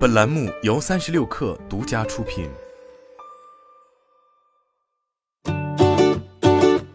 本栏目由三十六氪独家出品。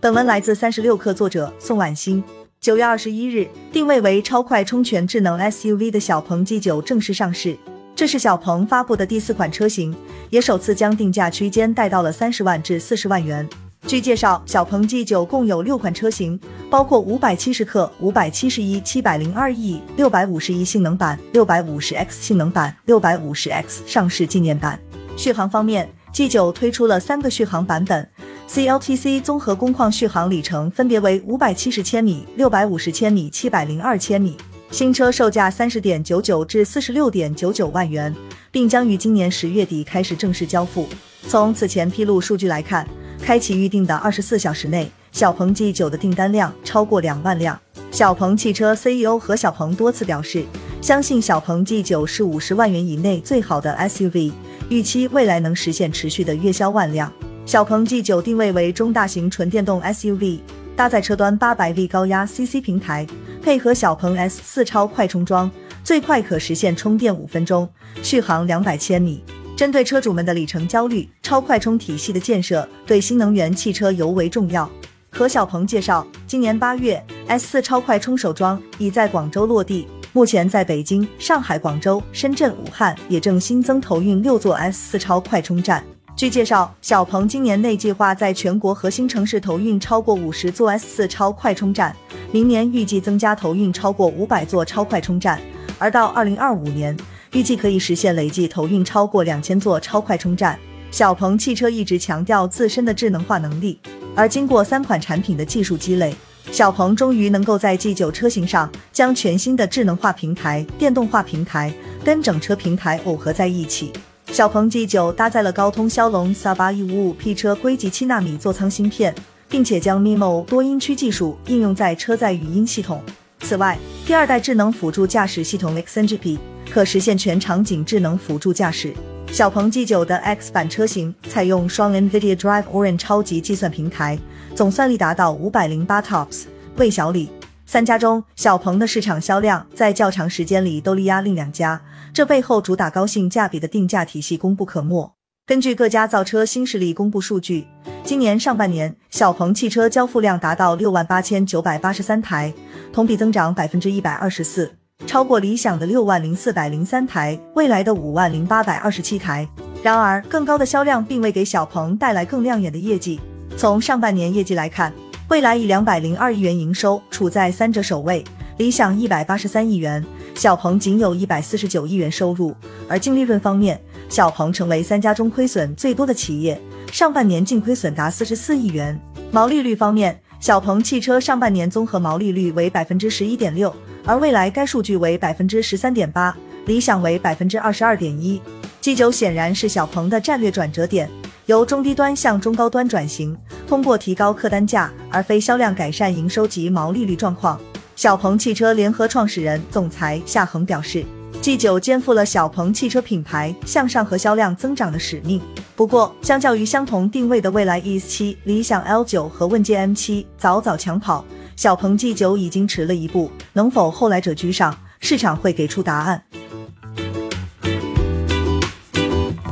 本文来自三十六氪作者宋婉欣。九月二十一日，定位为超快充全智能 SUV 的小鹏 G9 正式上市。这是小鹏发布的第四款车型，也首次将定价区间带到了三十万至四十万元。据介绍，小鹏 G9 共有六款车型，包括五百七十克、五百七十一、七百零二 E、六百五十一性能版、六百五十 X 性能版、六百五十 X 上市纪念版。续航方面，G9 推出了三个续航版本，CLTC 综合工况续航里程分别为五百七十千米、六百五十千米、七百零二千米。新车售价三十点九九至四十六点九九万元，并将于今年十月底开始正式交付。从此前披露数据来看。开启预定的二十四小时内，小鹏 G9 的订单量超过两万辆。小鹏汽车 CEO 何小鹏多次表示，相信小鹏 G9 是五十万元以内最好的 SUV，预期未来能实现持续的月销万辆。小鹏 G9 定位为中大型纯电动 SUV，搭载车端八百 V 高压 CC 平台，配合小鹏 S4 超快充桩，最快可实现充电五分钟，续航两百千米。针对车主们的里程焦虑，超快充体系的建设对新能源汽车尤为重要。何小鹏介绍，今年八月，S 四超快充首桩已在广州落地，目前在北京、上海、广州、深圳、武汉也正新增投运六座 S 四超快充站。据介绍，小鹏今年内计划在全国核心城市投运超过五十座 S 四超快充站，明年预计增加投运超过五百座超快充站，而到二零二五年。预计可以实现累计投运超过两千座超快充站。小鹏汽车一直强调自身的智能化能力，而经过三款产品的技术积累，小鹏终于能够在 G9 车型上将全新的智能化平台、电动化平台跟整车平台耦合在一起。小鹏 G9 搭载了高通骁龙 X8155P 车硅级七纳米座舱芯片，并且将 MIMO 多音区技术应用在车载语音系统。此外，第二代智能辅助驾驶系统 XNGP。可实现全场景智能辅助驾驶。小鹏 G9 的 X 版车型采用双 NVIDIA Drive Orin 超级计算平台，总算力达到五百零八 TOPS，魏小李。三家中，小鹏的市场销量在较长时间里都力压另两家，这背后主打高性价比的定价体系功不可没。根据各家造车新势力公布数据，今年上半年小鹏汽车交付量达到六万八千九百八十三台，同比增长百分之一百二十四。超过理想的六万零四百零三台，未来的五万零八百二十七台。然而，更高的销量并未给小鹏带来更亮眼的业绩。从上半年业绩来看，蔚来以两百零二亿元营收处在三者首位，理想一百八十三亿元，小鹏仅有一百四十九亿元收入。而净利润方面，小鹏成为三家中亏损最多的企业，上半年净亏损达四十四亿元。毛利率方面，小鹏汽车上半年综合毛利率为百分之十一点六。而未来该数据为百分之十三点八，理想为百分之二十二点一。G9 显然是小鹏的战略转折点，由中低端向中高端转型，通过提高客单价而非销量改善营收及毛利率状况。小鹏汽车联合创始人、总裁夏恒表示，G9 肩负了小鹏汽车品牌向上和销量增长的使命。不过，相较于相同定位的蔚来 ES7、理想 L9 和问界 M7 早早抢跑。小鹏 G9 已经迟了一步，能否后来者居上，市场会给出答案。